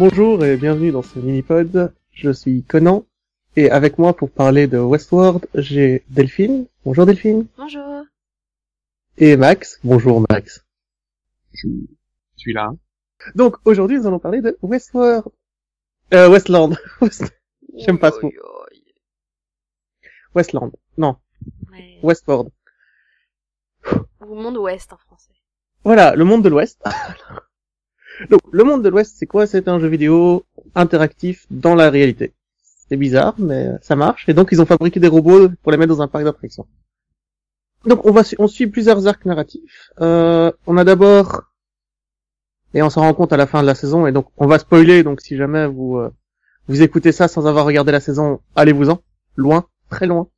Bonjour et bienvenue dans ce mini-pod. Je suis Conan et avec moi pour parler de Westworld, j'ai Delphine. Bonjour Delphine. Bonjour. Et Max. Bonjour Max. Je suis là. Donc aujourd'hui nous allons parler de Westworld. Euh, Westland. J'aime pas ce mot. Westland. Non. Ouais. Westworld. Ou monde ouest en français. Voilà, le monde de l'Ouest. Donc, le monde de l'Ouest, c'est quoi? C'est un jeu vidéo interactif dans la réalité. C'est bizarre, mais ça marche. Et donc, ils ont fabriqué des robots pour les mettre dans un parc d'attractions. Donc, on va, on suit plusieurs arcs narratifs. Euh, on a d'abord, et on s'en rend compte à la fin de la saison, et donc, on va spoiler. Donc, si jamais vous, euh, vous écoutez ça sans avoir regardé la saison, allez-vous-en. Loin, très loin.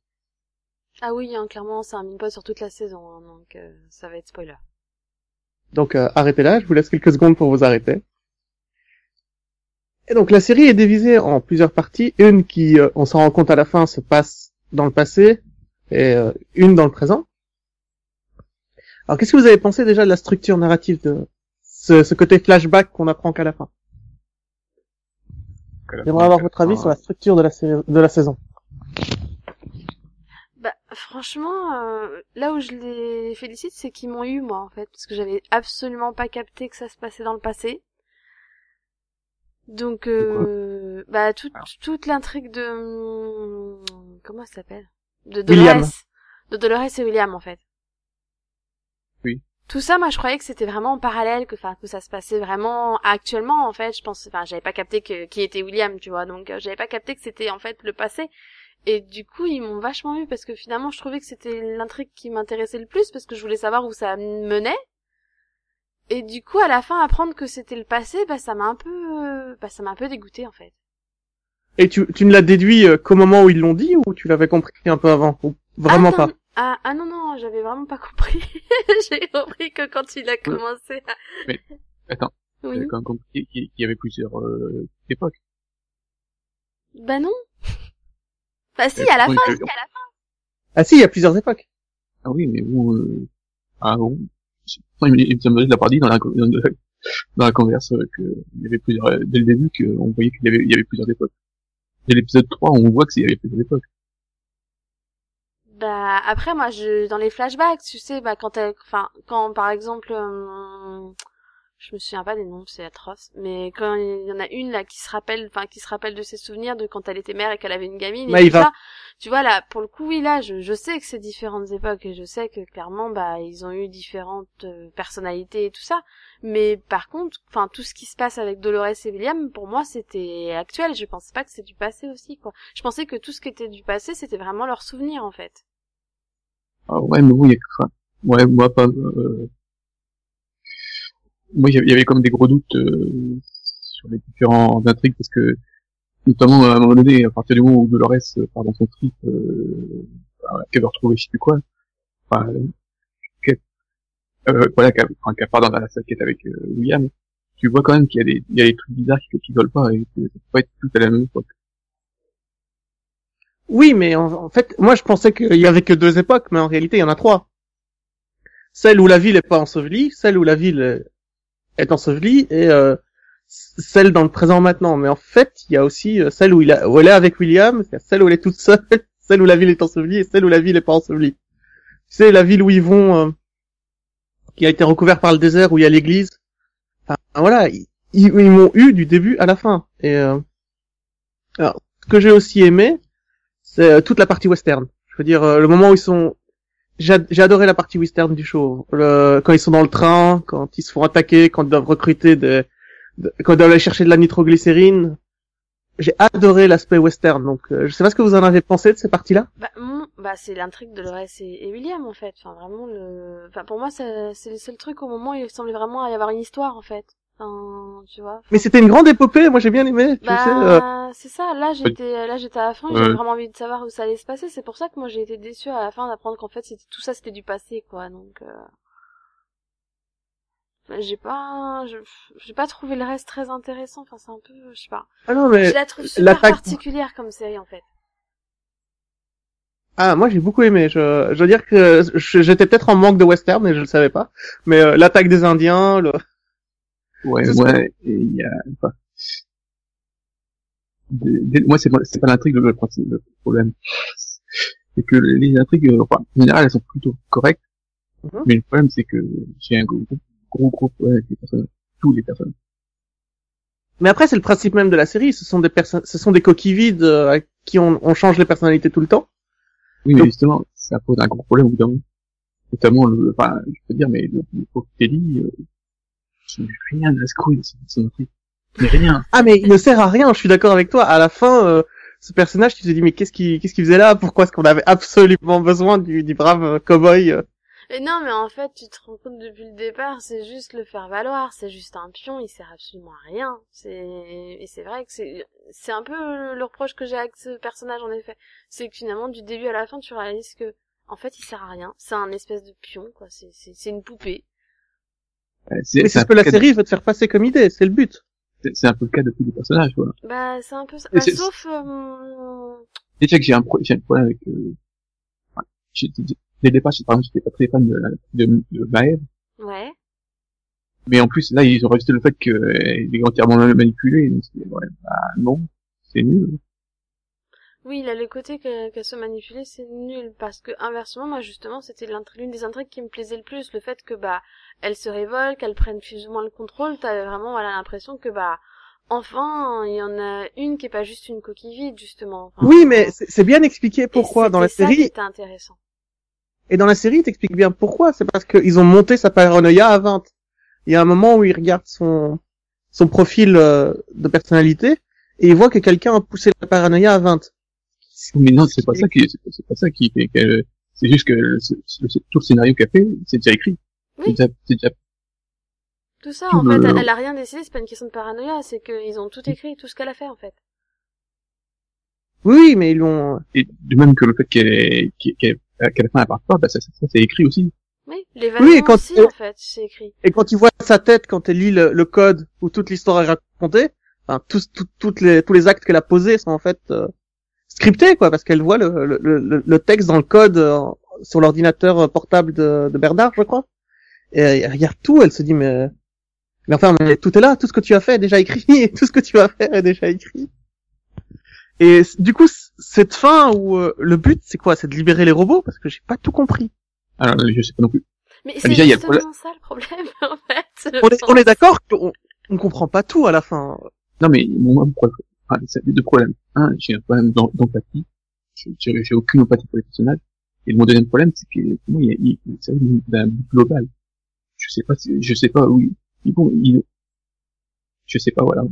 Ah oui, hein, clairement, c'est un mini-pod sur toute la saison, hein, donc euh, ça va être spoiler. Donc euh, arrêtez là, je vous laisse quelques secondes pour vous arrêter. Et donc la série est divisée en plusieurs parties, une qui, euh, on s'en rend compte à la fin, se passe dans le passé, et euh, une dans le présent. Alors qu'est-ce que vous avez pensé déjà de la structure narrative de ce, ce côté flashback qu'on apprend qu'à la fin? J'aimerais avoir votre avis sur la structure de la, série, de la saison. Franchement, euh, là où je les félicite, c'est qu'ils m'ont eu, moi, en fait, parce que j'avais absolument pas capté que ça se passait dans le passé. Donc, euh, bah, toute, toute l'intrigue de... hum, Comment ça s'appelle? De William. Dolores. De Dolores et William, en fait. Oui. Tout ça, moi, je croyais que c'était vraiment en parallèle, que, enfin, que ça se passait vraiment actuellement, en fait. Je pense, enfin, j'avais pas capté que qui était William, tu vois. Donc, euh, j'avais pas capté que c'était en fait le passé. Et du coup, ils m'ont vachement eu parce que finalement, je trouvais que c'était l'intrigue qui m'intéressait le plus parce que je voulais savoir où ça menait. Et du coup, à la fin, apprendre que c'était le passé, bah, ça m'a un peu, bah, ça m'a un peu dégoûté en fait. Et tu, tu ne l'as déduit euh, qu'au moment où ils l'ont dit, ou tu l'avais compris un peu avant ou Vraiment ah, pas? Ah, ah non, non, j'avais vraiment pas compris. J'ai compris que quand il a commencé à... Attends, Oui. j'avais quand même compris qu'il qu'il y avait plusieurs euh, époques. Bah non. Bah si, à la fin, que- si, à la fin. Ah si, il y a plusieurs époques. Ah oui, mais où euh... Ah bon il me la partie dans la, dans la, dans la converse euh, que il y avait plusieurs, euh, dès le début, qu'on voyait qu'il y avait, il y avait plusieurs époques. Dès l'épisode 3, on voit qu'il y avait plusieurs époques. Bah après moi je dans les flashbacks tu sais bah quand elle enfin quand par exemple euh, je me souviens pas des noms c'est atroce. Mais quand il y en a une là qui se rappelle enfin qui se rappelle de ses souvenirs de quand elle était mère et qu'elle avait une gamine et Maïva. tout ça. Tu vois là pour le coup oui là je, je sais que c'est différentes époques et je sais que clairement bah ils ont eu différentes euh, personnalités et tout ça. Mais par contre enfin tout ce qui se passe avec Dolores et William pour moi c'était actuel. Je pensais pas que c'est du passé aussi quoi. Je pensais que tout ce qui était du passé c'était vraiment leurs souvenirs en fait. Ah ouais, mais il a, enfin, ouais, moi pas, euh, moi il y avait- comme des gros doutes euh, sur les différents intrigues parce que notamment à un moment donné, à partir du moment où Dolores euh, part dans son trip, euh, bah, qu'elle veut retrouver je sais plus quoi, enfin, euh, qu'elle, euh, voilà, qu'elle enfin, qu'elle part dans la sa quête avec euh, William, tu vois quand même qu'il y a des, il y a des trucs bizarres qui, qui collent pas et que ça peut pas être tout à la même époque. Oui, mais en, en fait, moi je pensais qu'il y avait que deux époques, mais en réalité il y en a trois. Celle où la ville est pas ensevelie, celle où la ville est- ensevelie, et euh, celle dans le présent maintenant. Mais en fait, il y a aussi euh, celle où, il a, où elle est avec William, celle où elle est toute seule, celle où la ville est ensevelie, et celle où la ville est pas ensevelie. Tu sais, la ville où ils vont, euh, qui a été recouverte par le désert, où il y a l'église. Enfin, voilà, ils, ils ils m'ont eu du début à la fin. Et euh, alors, ce que j'ai aussi aimé, c'est euh, toute la partie western. Je veux dire, euh, le moment où ils sont... J'ai adoré la partie western du show. Le... Quand ils sont dans le train, quand ils se font attaquer, quand ils doivent recruter des... de- Quand ils doivent aller chercher de la nitroglycérine. J'ai adoré l'aspect western, donc euh, je sais pas ce que vous en avez pensé de ces parties-là. Bah, bah c'est l'intrigue de Dolores et, et William en fait. Enfin vraiment le. Enfin pour moi c'est le seul truc au moment où il semblait vraiment y avoir une histoire en fait. Enfin, tu vois. Mais c'était une grande épopée, moi j'ai bien aimé. Tu sais, euh, Bah c'est ça. Là j'étais là j'étais à et J'avais Ouais. vraiment envie de savoir où ça allait se passer. C'est pour ça que moi j'ai été déçue à la fin d'apprendre qu'en fait c'était tout ça c'était du passé quoi. Donc euh... j'ai pas je- j'ai pas trouvé le reste très intéressant. Enfin c'est un peu je sais pas. Ah non Je mais la trouve super l'attaque- particulière comme série en fait. ah moi j'ai beaucoup aimé. Je, je veux dire que je- j'étais peut-être en manque de western et je le savais pas. Mais euh, l'attaque des Indiens, le... Ouais, ça. ouais, et il y a, enfin, moi c'est pas- l'intrigue le, le le problème. C'est que les intrigues, euh, enfin, en général, elles sont plutôt correctes. Mhm. Mais le problème, c'est que j'ai un gros, gros, gros problème avec les personnages. Tous les personnages. Mais après, c'est le principe même de la série. Ce sont des personnes, ce sont des coquilles vides euh, à qui on, on change les personnalités tout le temps. Oui, mais Donc- justement, ça pose un gros problème au bout d'un moment. Notamment, le, enfin, je peux dire, mais le, le pauvre Kelly, n'a rien à son intrigue. Mais rien. Ah, mais il ne sert à rien. Je suis d'accord avec toi. À la fin, euh, ce personnage, tu te dis mais qu'est-ce qu'il, qu'est-ce qu'il faisait là? Pourquoi est-ce qu'on avait absolument besoin du, du brave euh, cowboy euh? Et non, mais en fait, tu te rends compte depuis le départ, c'est juste le faire valoir, c'est juste un pion, il sert absolument à rien. C'est et c'est vrai que c'est c'est un peu le, le reproche que j'ai avec ce personnage en effet, c'est que finalement du début à la fin, tu réalises que en fait, il sert à rien. C'est un espèce de pion, quoi. C'est c'est c'est une poupée. Euh, Mais C'est ce que peu la cas de- série veut te faire passer comme idée. C'est le but. c'est- un peu le cas de tous les personnages, voilà. Bah, c'est un peu ça. Et Bah, sauf euh, Déjà que j'ai un, pro- j'ai un problème avec, euh, ouais, j'ai- j'ai- dès le départ, j'ai- par exemple, j'étais pas très fan de, la- de, de Maëv. ouais. Mais en plus, là, ils ont rajouté le fait qu'il est entièrement manipulé. Donc, c'est, ouais, bah, non, c'est nul. Oui, a le côté que- qu'elle soit manipulée, c'est nul. Parce que, inversement, moi, justement, c'était l'une des intrigues qui me plaisait le plus. Le fait que, bah, elle se révolte, qu'elle prenne plus ou moins le contrôle. T'avais vraiment, voilà, l'impression que, bah, enfin, il y en a une qui est pas juste une coquille vide, justement. Enfin, Oui, mais c'est bien expliqué pourquoi dans la c'était ça série. était intéressant. Et dans la série, il t'explique bien pourquoi. C'est parce qu'ils ont monté sa paranoïa à 20. Il y a un moment où il regarde son son profil euh, de personnalité et il voit que quelqu'un a poussé la paranoïa à 20. Mais non, c'est pas ça qui, c'est pas ça qui fait que, c'est juste que le- c'est- tout le scénario qu'elle fait, c'est déjà écrit. Oui. C'est déjà, c'est déjà, Tout ça, Tout en fait, le- elle, elle a rien décidé, c'est pas une question de paranoïa, c'est qu'ils ont tout écrit, tout ce qu'elle a fait, en fait. Oui, mais ils l'ont. et de même que le fait qu'elle est- qu'elle qu'elle qu'elle a fait un passeport, bah, ça, ça, ça, c'est écrit aussi. Oui, l'événement Oui, quand- aussi, en fait, c'est écrit. Et quand tu vois sa tête quand elle lit le, le code où toute l'histoire est racontée, enfin, tous, tous, toutes les, tous les actes qu'elle a posés sont en fait euh, scriptés, quoi, parce qu'elle voit le, le, le, le texte dans le code euh, sur l'ordinateur euh, portable de, de Bernard, je crois. Et elle regarde tout, elle se dit mais, mais enfin, mais tout est là, tout ce que tu as fait est déjà écrit, et tout ce que tu vas faire est déjà écrit. Et du coup, cette fin où euh, le but c'est quoi? C'est de libérer les robots? Parce que j'ai pas tout compris. Alors, je sais pas non plus. Mais c'est déjà, il y a le justement ça le problème, en fait. On est, on est d'accord qu'on on comprend pas tout à la fin. Non, mais mon problème, enfin, c'est deux problèmes. Un, j'ai un problème d'em- d'empathie. Je- J'ai j'ai aucune empathie pour les personnages. Et mon deuxième problème, c'est que pour moi, il y a, il, c'est d'un but global. Je sais pas, si- je sais pas où ils, ils vont, ils- je sais pas, voilà.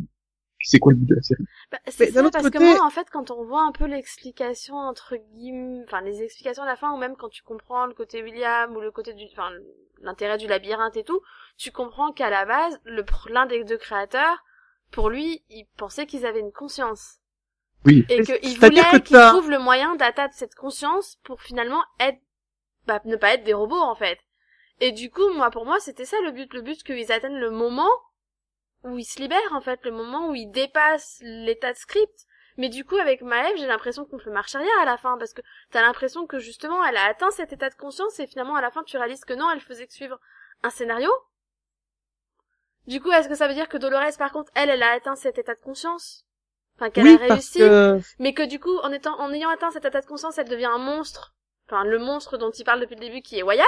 C'est quoi le but de la série? Bah, c'est ça, parce que côté- moi, en fait, quand on voit un peu l'explication entre guillemets, enfin, les explications à la fin, ou même quand tu comprends le côté William, ou le côté du, enfin, l'intérêt du labyrinthe et tout, tu comprends qu'à la base, l'un des deux créateurs, pour lui, il pensait qu'ils avaient une conscience. Oui. Et qu'il voulait qu'ils trouvent le moyen d'atteindre cette conscience pour finalement être, bah, ne pas être des robots, en fait. Et du coup, moi, pour moi, c'était ça le but. Le but qu'ils atteignent le moment où ils se libèrent, en fait, le moment où ils dépassent l'état de script. Mais du coup, avec Maëv, j'ai l'impression qu'on fait marche arrière à la fin, parce que t'as l'impression que justement, elle a atteint cet état de conscience, et finalement, à la fin, tu réalises que non, elle faisait que suivre un scénario. Du coup, est-ce que ça veut dire que Dolores, par contre, elle, elle a atteint cet état de conscience? Enfin, qu'elle oui, a réussi? que mais que du coup, en étant, en ayant atteint cet état de conscience, elle devient un monstre. Enfin, le monstre dont il parle depuis le début, qui est Wyatt.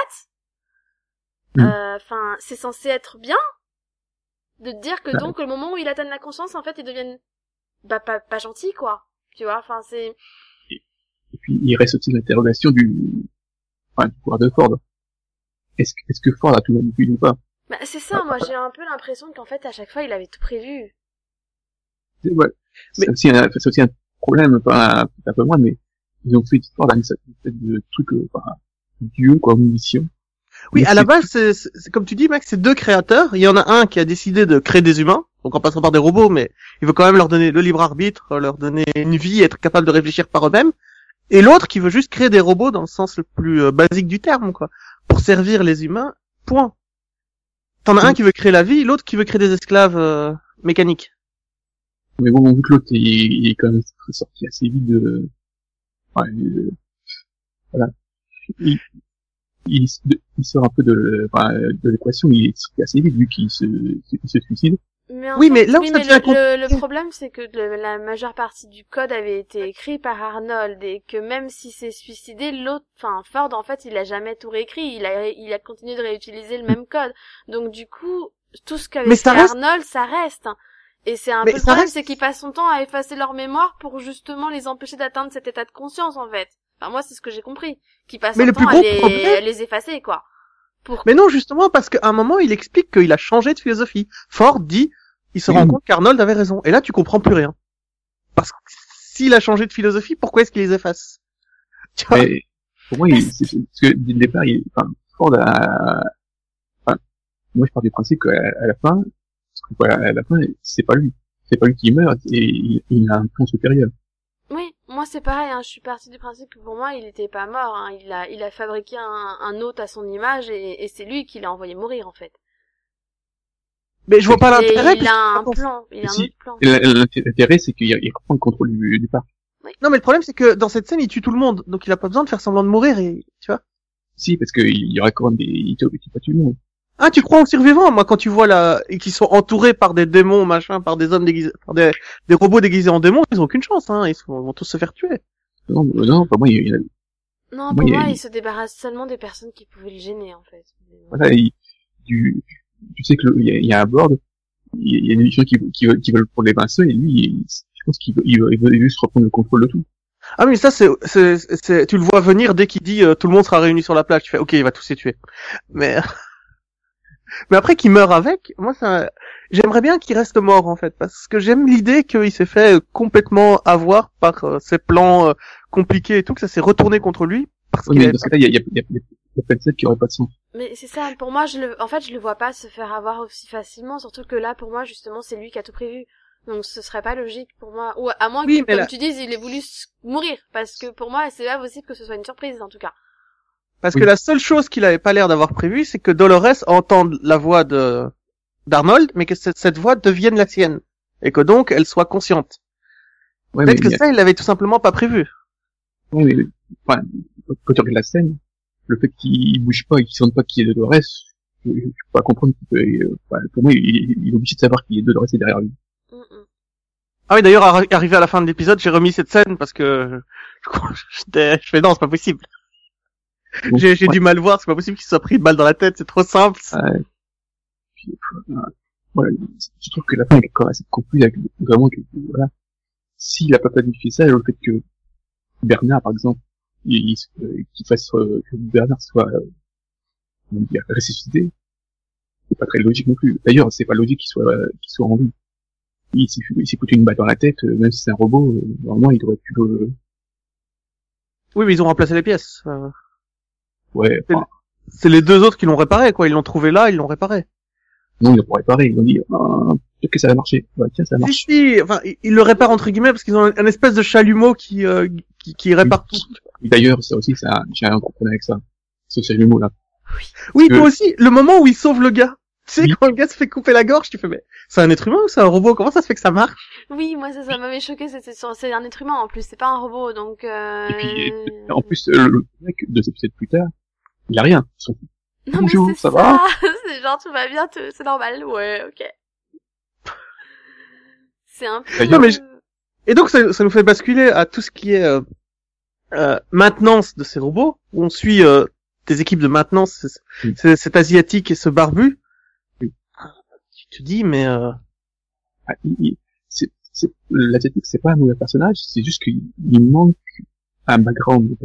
Mm. Euh, Enfin, c'est censé être bien de dire que Bah. donc, le moment où il atteint la conscience, en fait, ils deviennent bah pas pas gentils, quoi. Tu vois, enfin, c'est Et puis, il reste aussi l'interrogation du, enfin, du pouvoir de Ford. Est-ce que, est-ce que Ford a tout manipulé ou pas? Bah, c'est ça. Moi, j'ai un peu l'impression qu'en fait, à chaque fois, il avait tout prévu. C'est- Ouais. Mais- C'est aussi un, c'est aussi un problème, pas, un peu moins, mais ils ont fait cette espèce de truc, euh, enfin, Dieu, quoi, mission. Oui, Mais à la base, c'est, c'est- c'est comme tu dis, Max, c'est deux créateurs. Il y en a un qui a décidé de créer des humains, donc en passant par des robots, mais il veut quand même leur donner le libre arbitre, leur donner une vie, être capable de réfléchir par eux-mêmes. Et l'autre qui veut juste créer des robots dans le sens le plus euh, basique du terme, quoi, pour servir les humains. Point. T'en as un qui veut créer la vie, l'autre qui veut créer des esclaves euh, mécaniques. Mais bon, vu que l'autre, il, il est quand même sorti assez vite de, ouais, euh, voilà. Il, il, se- il sort un peu de, l'équation, il est sorti assez vite vu qu'il se, il se suicide. Mais Oui, mais là où oui, ça mais devient le, le, le compliqué- problème, c'est que le- la majeure partie du code avait été écrit par Arnold et que même s'il s'est suicidé, l'autre, enfin Ford, en fait, il a jamais tout réécrit. Il a, il a continué de réutiliser le même code. Donc du coup, tout ce qu'avait fait reste- Arnold, ça reste. Et c'est un Mais peu le problème, reste- c'est qu'il passe son temps à effacer leur mémoire pour justement les empêcher d'atteindre cet état de conscience, en fait. Enfin, moi, c'est ce que j'ai compris. Qu'il passe Mais son le plus temps à les, problème- à les effacer, quoi. Pour Mais non, justement, parce qu'à un moment, il explique qu'il a changé de philosophie. Ford dit, il se rend compte qu'Arnold avait raison. Et là, tu comprends plus rien. Parce que s'il a changé de philosophie, pourquoi est-ce qu'il les efface? Tu vois? Mais pour moi, il, c'est, c'est- parce que dès le départ, il, enfin, Ford a, enfin, moi je pars du principe qu'à à la fin, parce que, voilà, à la fin, c'est pas lui, c'est pas lui qui meurt, et il, il a un plan supérieur. Oui, moi c'est pareil, hein, je suis partie du principe que pour moi il était pas mort, hein, il a il a fabriqué un, un hôte à son image et, et c'est lui qui l'a envoyé mourir en fait. Mais je vois pas l'intérêt. il a un plan, il a un Si. autre plan. L'intérêt, c'est qu'il il reprend le contrôle du, du parc. Non, mais le problème, c'est que dans cette scène, il tue tout le monde. Donc il a pas besoin de faire semblant de mourir et, tu vois. Si, parce qu'il y aurait quand même des, il tue il tue pas tout le monde. Ah, tu crois aux survivants Moi, quand tu vois là, et qu'ils sont entourés par des démons, machin, par des hommes déguisés, par des, des robots déguisés en démons, ils ont aucune chance, hein. Ils, sont- ils vont tous se faire tuer. Non, non, pour moi, il, il, Non, Moi, pour il a- moi il se débarrasse seulement des personnes qui pouvaient le gêner en fait. voilà, il, du, tu sais que il y y a un board, il y a des gens qui, qui, qui veulent prendre les pinceaux, et lui, il- je pense qu'il veut, il veut, juste reprendre le contrôle de tout. Ah mais ça c'est c'est c'est tu le vois venir dès qu'il dit euh, tout le monde sera réuni sur la plage, tu fais OK, il va tous les tuer. Mais mais après qu'il meurt avec, moi ça j'aimerais bien qu'il reste mort en fait parce que j'aime l'idée qu'il s'est fait euh, complètement avoir par euh, ses plans euh, compliqués et tout que ça s'est retourné contre lui parce Oui, qu'il mais avait dans ce cas-là, il y a, il y a, il y a, il y a scènes qui auraient pas de sens. Mais c'est ça, pour moi je le en fait je le vois pas se faire avoir aussi facilement, surtout que là pour moi justement c'est lui qui a tout prévu. Donc ce serait pas logique pour moi ou à moins Oui, que comme là- tu dises il ait voulu mourir parce que pour moi c'est pas possible que ce soit une surprise en tout cas. Parce Oui. que la seule chose qu'il avait pas l'air d'avoir prévu, c'est que Dolores entende la voix de d'Arnold, mais que cette, voix devienne la sienne et que donc elle soit consciente. Ouais, Peut-être que ça, il l'avait tout simplement pas prévu. mais, enfin, quand tu regardes la scène, le fait qu'il bouge pas et qu'il sente pas qu'il y ait Dolores, je, je peux pas comprendre qu'il peut, euh, enfin, pour moi, il, il- il est obligé de savoir qu'il y a Dolores derrière lui. Mm, mm. Ah oui, d'ailleurs, arri- arrivé à la fin de l'épisode, j'ai remis cette scène parce que je, je fais non, c'est pas possible. J'ai ouais, du mal voir, c'est pas possible qu'il se soit pris une balle dans la tête, c'est trop simple. ouais. Puis, euh, voilà, je trouve que la fin est quand même assez confuse avec vraiment que, voilà. S'il a pas planifié ça, le fait que Bernard, par exemple, il, il se- euh, qu'il fasse, euh, que Bernard soit, euh, comment dire, ressuscité, c'est pas très logique non plus. D'ailleurs, c'est pas logique qu'il soit, qu'il soit en vie. Il s'est il s'est foutu une balle dans la tête, euh, même si c'est un robot, euh, normalement, il devrait plus, euh, Oui, mais ils ont remplacé les pièces. Euh, ouais, enfin, C'est les deux autres qui l'ont réparé, quoi. Ils l'ont trouvé là, ils l'ont réparé. Non, ils l'ont réparé, ils ont dit, ah, peut-être que ça va marcher. Ouais, tiens, ça marche. si, enfin, ils ils le réparent entre guillemets parce qu'ils ont un, espèce de chalumeau qui, euh, qui, qui répare tout. D'ailleurs, ça aussi, un, j'ai un gros problème avec ça. Ce chalumeau là. Oui, que- toi aussi, le moment où il sauve le gars. Tu sais, Oui. quand le gars se fait couper la gorge, tu fais, mais c'est un être humain ou c'est un robot? Comment ça se fait que ça marche? Oui, moi ça, ça m'avait choqué, c'était sur c'est un être humain en plus, c'est pas un robot donc euh... Et puis, En plus, le mec, deux épisodes plus tard, il a rien. Ils non, bonjour, mais c'est ça va? C'est genre tout va bien, tout- c'est normal. Ouais, OK. C'est un peu Non, mais je- Et donc, ça, ça nous fait basculer à tout ce qui est euh, euh, maintenance de ces robots, où on suit euh, des équipes de maintenance, c'est- cet asiatique et ce barbu. Oui. Tu te dis, mais... Euh... Ah, il- il- c'est, c'est, l'asiatique, c'est pas un mauvais personnage, c'est juste qu'il il manque un background.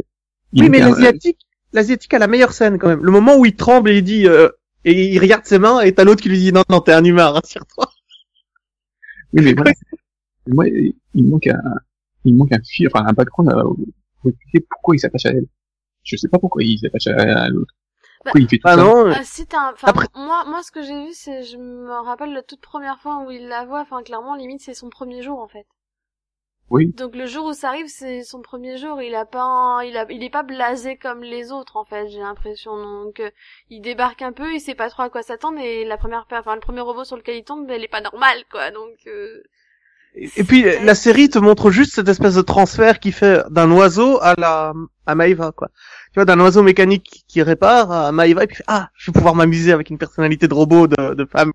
Il Oui, mais un- l'asiatique, l'asiatique a la meilleure scène quand même. Le moment où il tremble et il dit... Euh, et il regarde ses mains, et t'as l'autre qui lui dit, non, non, t'es un humain, rassure-toi. Oui, mais voilà. Moi, il manque un, il manque un fil, enfin, un background euh, pour expliquer pourquoi il s'attache à elle. Je sais pas pourquoi il s'attache à, à l'autre. Pourquoi il fait tout Ah ça. non, Ah, si t'as un... enfin, Après- moi, moi, ce que j'ai vu, c'est, je me rappelle la toute première fois où il la voit, enfin, clairement, limite, c'est son premier jour, en fait. Oui. Donc, le jour où ça arrive, c'est son premier jour, il a pas, un- il a, il est pas blasé comme les autres, en fait, j'ai l'impression. Donc, euh, il débarque un peu, il sait pas trop à quoi s'attendre, et la première, per- enfin, le premier robot sur lequel il tombe, elle est pas normale, quoi, donc, euh... Et puis la série te montre juste cette espèce de transfert qui fait d'un oiseau à la à Maïva quoi. Tu vois d'un oiseau mécanique qui répare à Maïva et puis ah je vais pouvoir m'amuser avec une personnalité de robot de, de femme.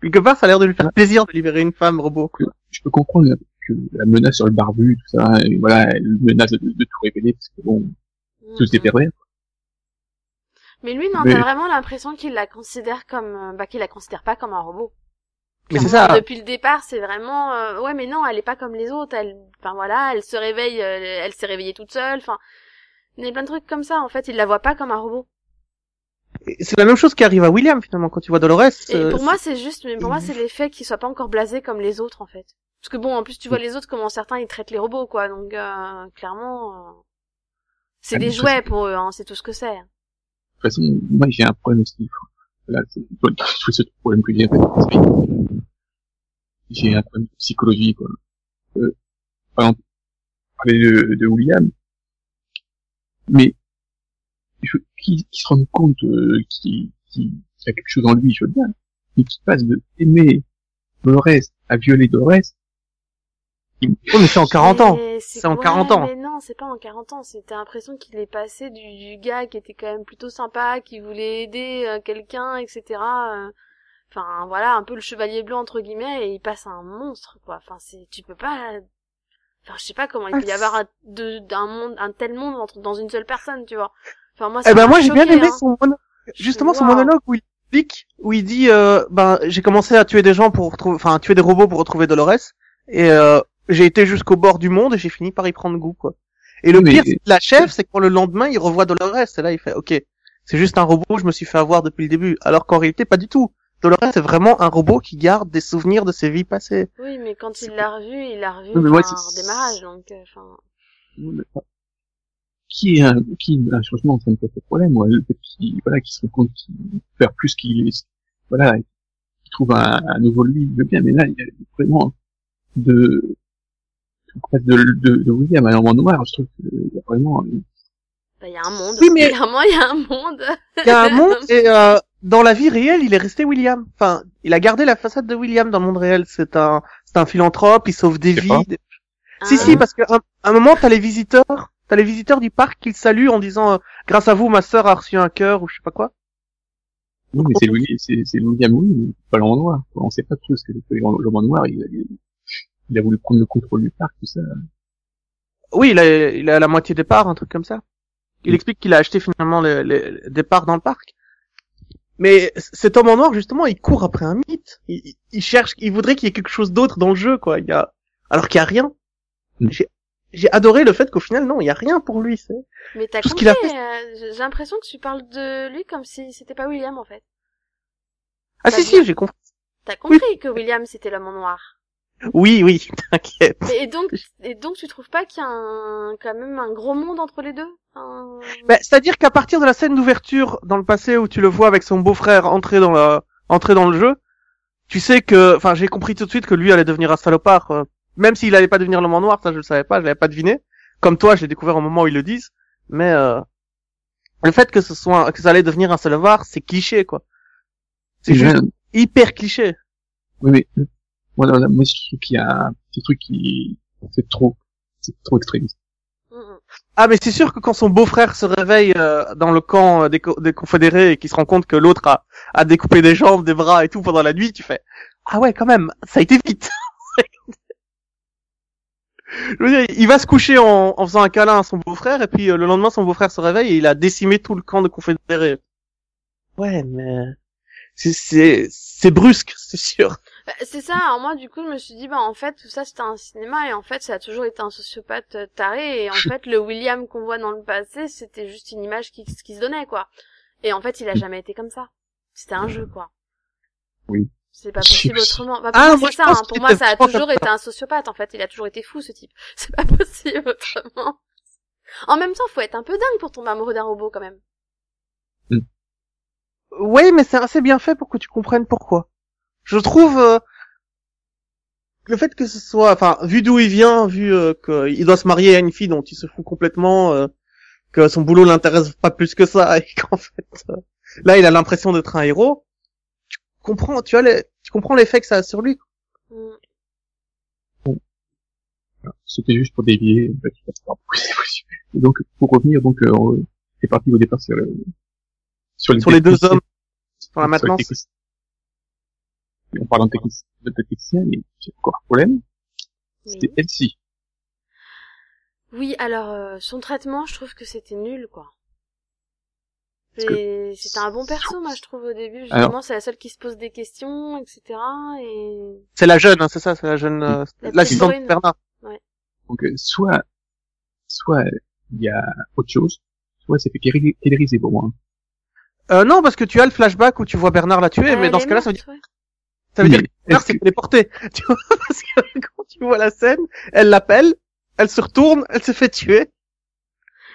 quelque part, ça a l'air de lui faire plaisir de libérer une femme robot. Quoi. Je peux comprendre que la menace sur le barbu, tout ça, et voilà, elle menace de, de tout révéler, parce que bon, tout est Mhm. pervers. Mais lui, non, Mais- t'as vraiment l'impression qu'il la considère comme, euh, bah, qu'il la considère pas comme un robot. Mais c'est ça. Depuis le départ, c'est vraiment, euh, ouais, mais non, elle est pas comme les autres. Elle, enfin voilà, elle se réveille, euh, elle s'est réveillée toute seule. Enfin, il y a plein de trucs comme ça. En fait, il la voit pas comme un robot. C'est la même chose qui arrive à William finalement quand tu vois Dolores. Et euh, pour moi, c'est juste, mais pour moi, c'est l'effet qu'il soit pas encore blasé comme les autres, en fait. Parce que bon, en plus, tu vois les autres comment certains ils traitent les robots, quoi. Donc euh, clairement, euh, c'est Ah, des jouets pour eux, hein, c'est tout ce que c'est. De toute façon, moi, j'ai un problème aussi. Là, c'est ce problème que j'ai, J'ai un problème de psychologie, quoi. Euh, par exemple, parler de, de William, mais qu'il qu'il se rende compte euh, qu'il y a quelque chose en lui, je veux bien, mais qu'il passe de aimer Dolores à violer Dolores, Oh, mais c'est en 40 ans. C'est en ouais, 40 ans. Mais non, c'est pas en 40 ans. C'était l'impression qu'il est passé du, du gars qui était quand même plutôt sympa, qui voulait aider euh, quelqu'un, etc. euh, Enfin, voilà, un peu le chevalier blanc entre guillemets, et il passe à un monstre, quoi. Enfin, c'est, tu peux pas. Enfin, je sais pas comment il Ah, peut y avoir un, de- d'un monde, un tel monde entre, dans une seule personne, tu vois. Enfin, moi, Eh ben moi j'ai bien aimé hein. son mono- justement son monologue où il explique où il dit euh, ben j'ai commencé à tuer des gens pour retrouver enfin tuer des robots pour retrouver Dolores et euh, j'ai été jusqu'au bord du monde et j'ai fini par y prendre goût quoi. Et le Mais- pire c'est que la chef c'est que pour le lendemain il revoit Dolores et là il fait OK, c'est juste un robot, je me suis fait avoir depuis le début alors qu'en réalité pas du tout. Dolores c'est vraiment un robot qui garde des souvenirs de ses vies passées. Oui, mais quand il l'a revu, il l'a revu mais moi, par c'est- démarrage, donc, euh, enfin. qui est un, qui est un changement, ça ne pose pas de problème, moi, le fait qu'il, voilà, qu'il se rend compte qu'il faire plus qu'il est, voilà, qu'il trouve un, un nouveau lui, je veux bien, mais là, il y a vraiment de, de, de, de William à l'envers noir, je trouve qu'il y a vraiment, Bah, il y a un monde. Oui, mais- Clairement, il y a un monde. Il y a un monde et euh, dans la vie réelle, il est resté William. Enfin, il a gardé la façade de William dans le monde réel. C'est un, c'est un philanthrope, il sauve des vies. Si Hein si, parce qu'à un, un moment, t'as les visiteurs, t'as les visiteurs du parc qui le saluent en disant euh, grâce à vous, ma sœur a reçu un cœur ou je sais pas quoi. oui, mais c'est William, c'est, William, oui, mais pas l'envers noir, on sait pas tout ce que le l'envers noir, il, il, il a voulu prendre le contrôle du parc, tout ça. Oui, il a, il a la moitié des parts, un truc comme ça. Il Mm. explique qu'il a acheté finalement les, les, des parts dans le parc. Mais cet homme en noir, justement, il court après un mythe. Il, il- cherche, il voudrait qu'il y ait quelque chose d'autre dans le jeu, quoi. Il y a, alors qu'il y a rien. Mm. J'ai, j'ai adoré le fait qu'au final, non, il y a rien pour lui, c'est. Mais t'as compris, fait- euh, j'ai l'impression que tu parles de lui comme si c'était pas William en fait. Ah si, si, j'ai compris. T'as compris que William c'était l'homme en noir. Oui, oui, t'inquiète. Et donc, et donc tu trouves pas qu'il y a un, quand même un gros monde entre les deux? Un- Ben, c'est-à-dire qu'à partir de la scène d'ouverture dans le passé où tu le vois avec son beau-frère entrer dans la, entrer dans le jeu, tu sais que, enfin, j'ai compris tout de suite que lui allait devenir un salopard, euh, même s'il allait pas devenir l'homme en noir, ça je le savais pas, je l'avais pas deviné. Comme toi, je l'ai découvert au moment où ils le disent, mais euh, le fait que ce soit, que ça allait devenir un salopard, c'est cliché quoi. C'est juste hyper cliché. Oui, mais moi, je trouve qu'il y a qui trop, c'est trop extrémiste. Mm. Ah mais c'est sûr que quand son beau-frère se réveille euh, dans le camp euh, des, co- des confédérés et qu'il se rend compte que l'autre a, a découpé des jambes, des bras et tout pendant la nuit, tu fais ah ouais quand même, ça a été vite. Il va se coucher en, en faisant un câlin à son beau-frère et puis euh, le lendemain son beau-frère se réveille et il a décimé tout le camp de confédérés. Ouais mais c'est c'est brusque, c'est sûr. Bah, c'est ça, alors moi du coup je me suis dit bah en fait tout ça c'était un cinéma et en fait ça a toujours été un sociopathe euh, taré et en fait le William qu'on voit dans le passé c'était juste une image qui, qui se donnait quoi. Et en fait il a jamais été comme ça. C'était un jeu quoi. Oui. C'est pas possible autrement. Bah, pour Ah, moi, ça, hein. pour moi ça a toujours été un sociopathe en fait, il a toujours été fou ce type. C'est pas possible autrement. En même temps faut être un peu dingue pour tomber amoureux d'un robot quand même. Ouais, mais c'est assez bien fait pour que tu comprennes pourquoi. Je trouve euh, le fait que ce soit, enfin, vu d'où il vient, vu euh, qu'il doit se marier à une fille dont il se fout complètement, euh, que son boulot l'intéresse pas plus que ça, et qu'en fait, euh, là, il a l'impression d'être un héros. Tu comprends, tu vois, les- tu comprends l'effet que ça a sur lui. Mm. C'était juste pour dévier. Et donc, pour revenir, donc, euh, on- c'est parti au départ sur, le- sur les, Sur les deux hommes, sur la maintenance. On parle de, technici- de technicien, mais j'ai encore un problème, Oui. c'était Elsie. Oui, alors euh, son traitement, je trouve que c'était nul, quoi. Parce que- Et C'était un bon perso, moi, je trouve au début. Justement, Alors- c'est la seule qui se pose des questions, etc. Et C'est la jeune, hein, c'est ça, c'est la jeune, euh, La l'assistante. Bernard. Donc, euh, soit, soit il y a autre chose, soit c'est fait killeriser pour moi. Euh, non, parce que tu as le flashback où tu vois Bernard la tuer, Ah, mais dans ce cas-là, ça veut dire, ouais. Ça veut Oui, dire que que- téléporté. Tu vois, parce que quand tu vois la scène, elle l'appelle, elle se retourne, elle se fait tuer.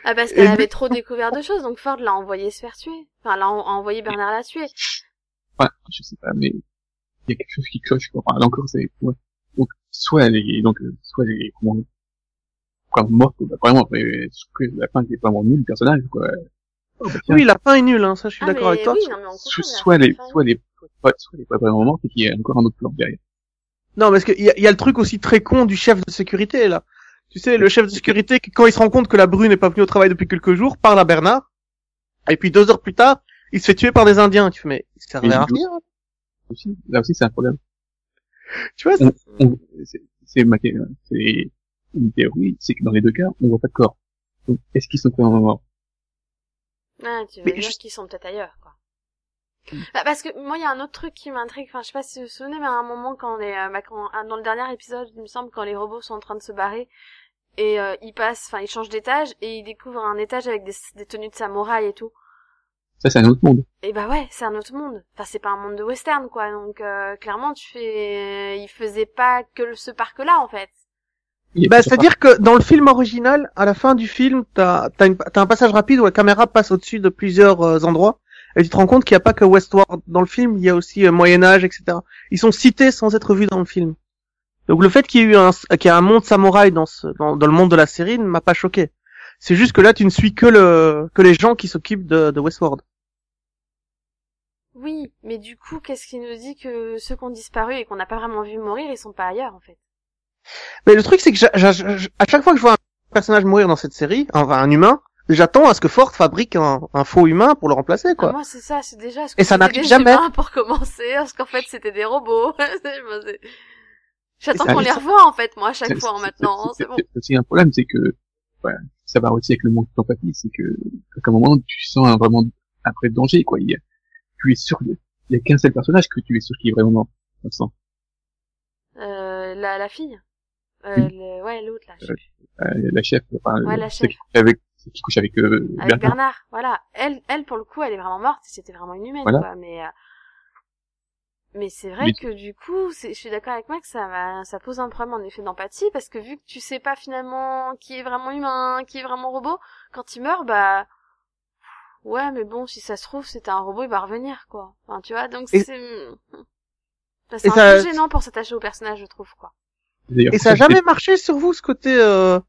Ah, parce qu'elle avait trop découvert de choses, donc Ford l'a envoyé se faire tuer. Enfin, l'a en- envoyé Bernard la tuer. Enfin, je sais pas, mais il y a quelque chose qui cloche. quoi. Enfin, là encore, c'est ouais. donc soit elle est donc euh, soit elle est comment quoi morte, bah, vraiment. Mais je trouve que la fin était vraiment nulle, le personnage. Quoi. Oh, bah, tiens, Oui, la fin est nulle, hein, ça, je suis Ah, d'accord avec toi. oui, non, mais on soit, comprend, soit elle est, soit elle est, soit elle est pas vraiment morte et qu'il y a encore un autre plan derrière. Non, parce qu'il y a, il y a le truc aussi très con du chef de sécurité, là. Tu sais, le chef de sécurité, quand il se rend compte que la brune n'est pas venue au travail depuis quelques jours, parle à Bernard. Et puis deux heures plus tard, il se fait tuer par des Indiens. Tu fais, mais ça servait à rien. Aussi, là aussi, c'est un problème. Tu vois, c'est- On- c'est c'est ma c'est une théorie, c'est que dans les deux cas, on voit pas de corps. Donc, est-ce qu'ils sont vraiment morts Ah, tu veux Mais dire je- qu'ils sont peut-être ailleurs, quoi. Bah, parce que moi, il y a un autre truc qui m'intrigue. Enfin, je sais pas si vous vous souvenez, mais à un moment, quand les, euh, bah, quand, dans le dernier épisode, il me semble, quand les robots sont en train de se barrer, et euh, ils passent, enfin, ils changent d'étage, et ils découvrent un étage avec des, des tenues de samouraï et tout. Ça, c'est un autre monde. Et bah ouais, c'est un autre monde. Enfin, c'est pas un monde de western, quoi. Donc, euh, clairement, tu fais, ils faisaient pas que le- ce parc-là, en fait. Il Bah, c'est-à-dire que dans le film original, à la fin du film, t'as as, un passage rapide où la caméra passe au-dessus de plusieurs euh, endroits, et tu te rends compte qu'il n'y a pas que Westworld dans le film, il y a aussi euh, Moyen Âge, etc. Ils sont cités sans être vus dans le film. Donc le fait qu'il y ait eu un, qu'il y a un monde samouraï dans, ce, dans, dans le monde de la série ne m'a pas choqué. C'est juste que là, tu ne suis que le que les gens qui s'occupent de, de Westworld. Oui, mais du coup, qu'est-ce qui nous dit que ceux qui ont disparu et qu'on n'a pas vraiment vu mourir, ils sont pas ailleurs, en fait? Mais le truc, c'est que à chaque fois que je vois un personnage mourir dans cette série, enfin un humain, j'attends à ce que Ford fabrique un, un faux humain pour le remplacer, quoi. Ah, moi, c'est ça, c'est déjà. ce Et que ça c'était n'arrive des jamais. humains pour commencer, parce qu'en fait, c'était des robots. J'attends Et ça qu'on les revoie, en fait, moi, à chaque fois, maintenant. c'est- bon. C'est aussi un problème, c'est que ouais, ça va aussi avec le monde d'empathie, c'est que à un moment tu sens un, vraiment un vrai danger, quoi. Il y a, tu es sûr, il y a qu'un seul personnage que tu es sûr qu'il est vraiment mort. dans le sang. Euh, la, la fille. Euh, Oui. le- ouais, l'autre, là. Euh. Euh, la chef, enfin, Ouais, la chef. qui avec, qui couche avec, euh, Avec Bernard. Bernard, voilà. Elle, elle, pour le coup, elle est vraiment morte. C'était vraiment inhumaine, Voilà. quoi. Mais, euh, mais c'est vrai Mais- que du coup, c'est- je suis d'accord avec Max, ça, va- ça pose un problème en effet d'empathie parce que vu que tu sais pas finalement qui est vraiment humain, qui est vraiment robot, quand il meurt, bah ouais, mais bon, si ça se trouve, c'était un robot, il va revenir, quoi. Enfin, tu vois, donc Et- c'est Bah, c'est Et un ça- peu gênant pour s'attacher au personnage, je trouve, quoi. Et ça a jamais marché sur vous, ce côté... Euh...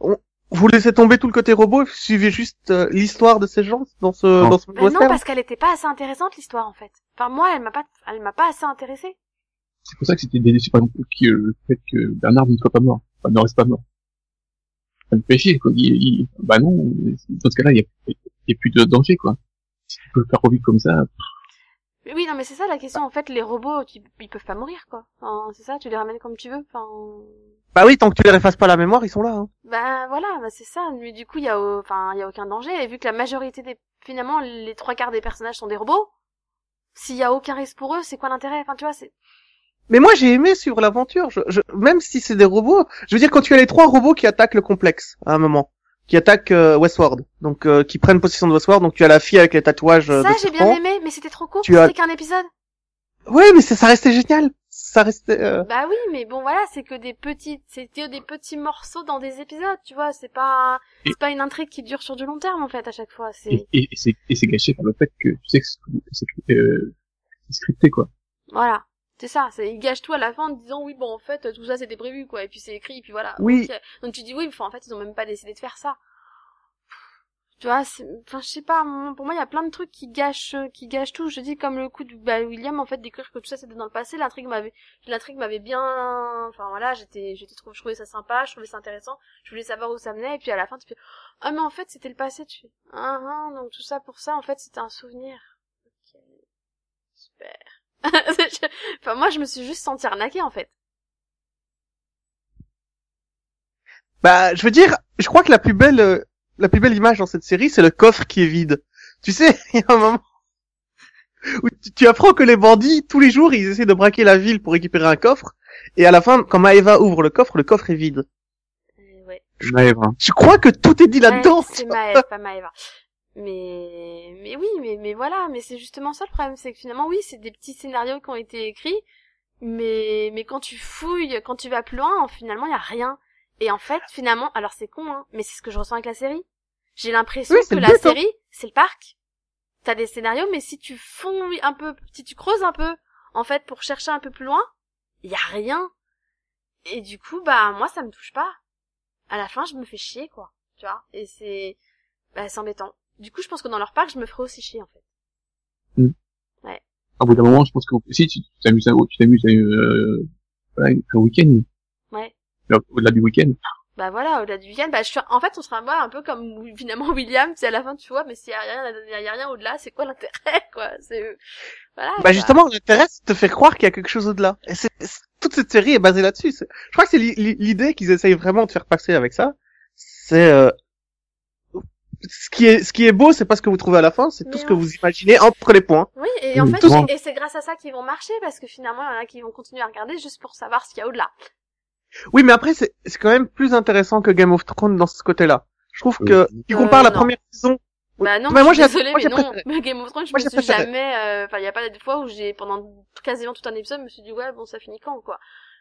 on- Vous laissez tomber tout le côté robot et vous suivez juste euh, l'histoire de ces gens dans ce, Non. dans ce non, parce qu'elle était pas assez intéressante l'histoire, en fait. Enfin, moi, elle m'a pas, elle m'a pas assez intéressée. C'est pour ça que c'était déçu par exemple qui, euh, le fait que Bernard ne soit pas mort, enfin, ne reste pas mort. Ça me fait chier, quoi. Il, il- bah non, dans ce cas-là, il y a, il y a plus de danger, quoi. Si tu peux le faire revivre comme ça, Mais oui, non, mais c'est ça la question. En fait, les robots, tu- ils peuvent pas mourir, quoi. Enfin, c'est ça, tu les ramènes comme tu veux. Enfin, Bah oui, tant que tu les effaces pas la mémoire, ils sont là. Hein. bah voilà, bah c'est ça. Mais du coup, il y a, enfin, il y a aucun danger. Et vu que la majorité des, finalement, les trois quarts des personnages sont des robots, s'il y a aucun risque pour eux, c'est quoi l'intérêt? Enfin, tu vois, c'est. Mais moi, j'ai aimé suivre l'aventure. Je, je- même si c'est des robots, je veux dire, quand tu as les trois robots qui attaquent le complexe à un moment, qui attaquent euh, Westward, donc euh, qui prennent possession de Westward, donc tu as la fille avec les tatouages. euh, ça, j'ai bien aimé, mais c'était trop court. Tu as- qu'un épisode. Ouais, mais ça, ça restait génial. Ça restait. euh, Bah oui, mais bon, voilà, c'est que des petits, c'était des petits morceaux dans des épisodes, tu vois. C'est pas, c'est pas une intrigue qui dure sur du long terme, en fait, à chaque fois. C'est, et, et, et c'est, et c'est gâché par le fait que tu sais que c'est, que c'est, euh, c'est scripté, quoi. Voilà. C'est ça, c'est, il gâche tout à la fin en disant oui bon en fait tout ça c'était prévu quoi et puis c'est écrit et puis voilà. Oui. Ok. Donc tu dis oui mais enfin, en fait ils ont même pas décidé de faire ça. Tu vois, enfin je sais pas, pour moi il y a plein de trucs qui gâchent, qui gâchent tout. Je dis comme le coup de bah, William en fait décrire que tout ça c'était dans le passé, l'intrigue m'avait, l'intrigue m'avait bien, enfin voilà j'étais, j'étais trop, je trouvais ça sympa, je trouvais ça intéressant, je voulais savoir où ça menait et puis à la fin tu fais ah mais en fait c'était le passé tu fais ah ah donc tout ça pour ça en fait c'était un souvenir. Ok super. enfin, moi, je me suis juste sentie arnaquée, en fait. Bah, je veux dire, je crois que la plus belle, euh, la plus belle image dans cette série, c'est le coffre qui est vide. Tu sais, il y a un moment où tu, tu apprends que les bandits, tous les jours, ils essaient de braquer la ville pour récupérer un coffre, et à la fin, quand Maeva ouvre le coffre, le coffre est vide. Euh, ouais. Je crois que tout est dit là-dedans. Ouais, c'est Maëv, pas Maëva. Mais, mais oui, mais, mais voilà, mais c'est justement ça le problème, c'est que finalement, oui, c'est des petits scénarios qui ont été écrits, mais, mais quand tu fouilles, quand tu vas plus loin, finalement, il y a rien. Et en fait, finalement, alors c'est con, hein, mais c'est ce que je ressens avec la série. J'ai l'impression Oui, que la but, hein. série, c'est le parc. T'as des scénarios, mais si tu fouilles un peu, si tu creuses un peu, en fait, pour chercher un peu plus loin, y a rien. Et du coup, bah, moi, ça me touche pas. À la fin, je me fais chier, quoi. Tu vois? Et c'est, bah, c'est embêtant. Du coup, je pense que dans leur parc, je me ferai aussi chier, en fait. Au bout d'un moment, je pense que si tu t'amuses, à- tu t'amuses, euh, voilà, un week-end, Ouais. au-delà du week-end. Bah voilà, au-delà du week-end, bah je suis, en fait, on sera un peu comme finalement William, c'est à la fin, tu vois, mais s'il y a rien, il y a rien au-delà, c'est quoi l'intérêt, quoi? C'est, voilà. Bah justement, l'intérêt, c'est de te faire croire qu'il y a quelque chose au-delà. Et c'est, toute cette série est basée là-dessus. Je crois que c'est l'i- l'i- l'idée qu'ils essayent vraiment de faire passer avec ça. C'est euh, ce qui est ce qui est beau, c'est pas ce que vous trouvez à la fin, c'est tout ce que vous imaginez entre les points. Oui, et en Oui, fait, et c'est grâce à ça qu'ils vont marcher, parce que finalement, il y en a qui vont continuer à regarder juste pour savoir ce qu'il y a au-delà. Oui, mais après, c'est c'est quand même plus intéressant que Game of Thrones dans ce côté-là. Je trouve que Oui. tu Euh, compares la non. première saison. Bah non, Mais moi, je suis j'ai- désolée, mais non. Mais Game of Thrones, je Moi, me suis préféré. jamais, euh, enfin, il y a pas de fois où j'ai, pendant quasiment tout un épisode, je me suis dit, ouais, bon, ça finit quand, quoi.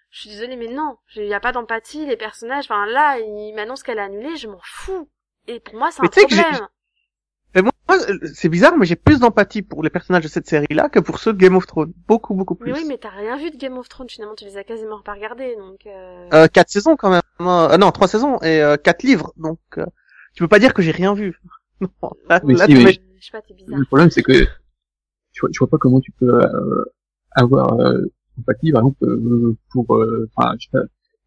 Je suis désolée, mais non. Il y a pas d'empathie, les personnages, enfin, là, ils m'annoncent qu'elle est annulée, je m'en fous. Et pour moi, c'est un problème. Euh, c'est bizarre, mais j'ai plus d'empathie pour les personnages de cette série-là que pour ceux de Game of Thrones. Beaucoup, beaucoup plus. Mais oui, mais t'as rien vu de Game of Thrones, finalement, tu les as quasiment pas regardés, donc, euh... Euh, quatre saisons quand même. Euh, non, trois saisons et euh, quatre livres. Donc, euh, tu peux pas dire que j'ai rien vu. Non, là, Mais là, si, tu mais- mets- je sais pas, t'es bizarre. Le problème, c'est que je vois, je vois pas comment tu peux euh, avoir euh, empathie, par exemple, euh, pour, euh, enfin, je sais pas,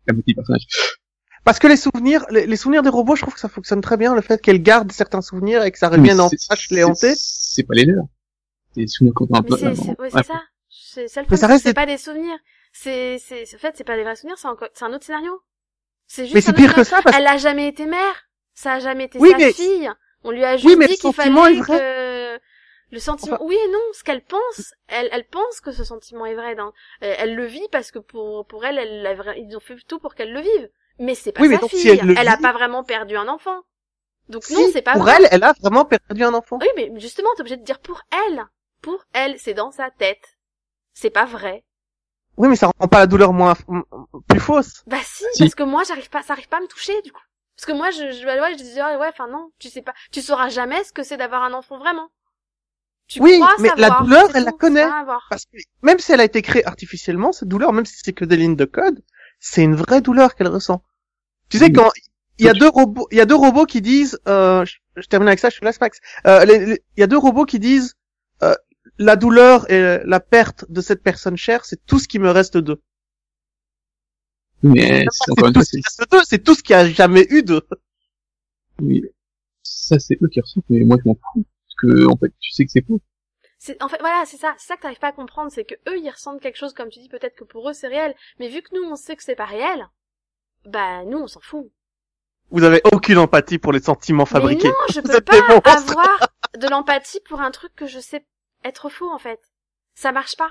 la moitié des personnages. Parce que les souvenirs, les, les souvenirs des robots, je trouve que ça fonctionne très bien. Le fait qu'elles gardent certains souvenirs et que ça revienne en flash les hanter. c'est- pas les leurs. C'est des souvenirs qu'on a un Mais peu. c'est, ouais, ça. C'est, c'est le ça problème, reste c'est pas des souvenirs. C'est, c'est, en fait, c'est pas des vrais souvenirs, c'est encore, c'est un autre scénario. C'est juste Mais c'est pire que ça parce Elle a jamais été mère. Ça a jamais été Oui, sa mais- fille. On lui a juste Oui, mais dit le qu'il sentiment fallait est vrai. que, le sentiment, oui et non, ce qu'elle pense, elle, elle pense que ce sentiment est vrai. Dans, elle, elle le vit parce que pour, pour elle, elle, ils ont fait tout pour qu'elle le vive. Mais c'est pas Oui, mais sa si fille. elle le a vit- pas vraiment perdu un enfant. Donc si, non, c'est pas pour vrai. elle, elle a vraiment perdu un enfant. Oui, mais justement, t'es obligé de dire pour elle. Pour elle, c'est dans sa tête. C'est pas vrai. Oui, mais ça rend pas la douleur moins plus fausse. Bah si, Si. parce que moi, j'arrive pas, ça arrive pas à me toucher, du coup. Parce que moi, je, je, ouais, je disais, ouais, enfin non, tu sais pas, tu sauras jamais ce que c'est d'avoir un enfant vraiment. Tu Oui, crois mais la douleur, elle la connaît. Parce que même si elle a été créée artificiellement, cette douleur, même si c'est que des lignes de code, c'est une vraie douleur qu'elle ressent. Tu sais, quand il y a deux robots, il y a deux robots qui disent, euh, je, je termine avec ça, je te laisse Max. Euh, Il y a deux robots qui disent, euh, la douleur et la perte de cette personne chère, c'est tout ce qui me reste d'eux. Mais c'est encore une fois, c'est tout ce qu'il y a jamais eu d'eux. oui, ça c'est eux qui ressentent, mais moi je m'en fous. Parce que, en fait, tu sais que c'est faux. C'est, en fait, voilà, c'est ça, c'est ça que t'arrives pas à comprendre, c'est que eux, ils ressentent quelque chose, comme tu dis, peut-être que pour eux, c'est réel. Mais vu que nous, on sait que c'est pas réel, bah, nous, on s'en fout. Vous avez aucune empathie pour les sentiments fabriqués. Mais non, je peux pas avoir de l'empathie pour un truc que je sais être faux, en fait. Ça marche pas.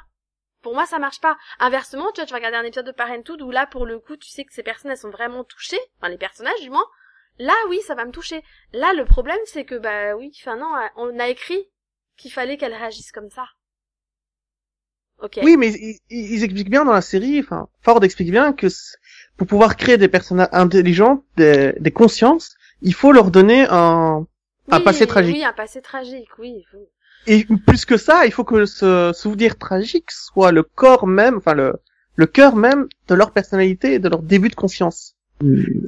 Pour moi, ça marche pas. Inversement, tu vois, tu vas regarder un épisode de Parenthood où là, pour le coup, tu sais que ces personnes, elles sont vraiment touchées. Enfin, les personnages, du moins. Là, oui, ça va me toucher. Là, le problème, c'est que, bah oui, enfin non, on a écrit qu'il fallait qu'elle réagisse comme ça. Ok. Oui, mais ils, ils expliquent bien dans la série, enfin, Ford explique bien que pour pouvoir créer des personnages intelligents, des, des consciences, il faut leur donner un, un passé tragique. Oui, un passé tragique, oui. Et plus que ça, il faut que ce souvenir tragique soit le corps même, enfin le, le cœur même de leur personnalité et de leur début de conscience.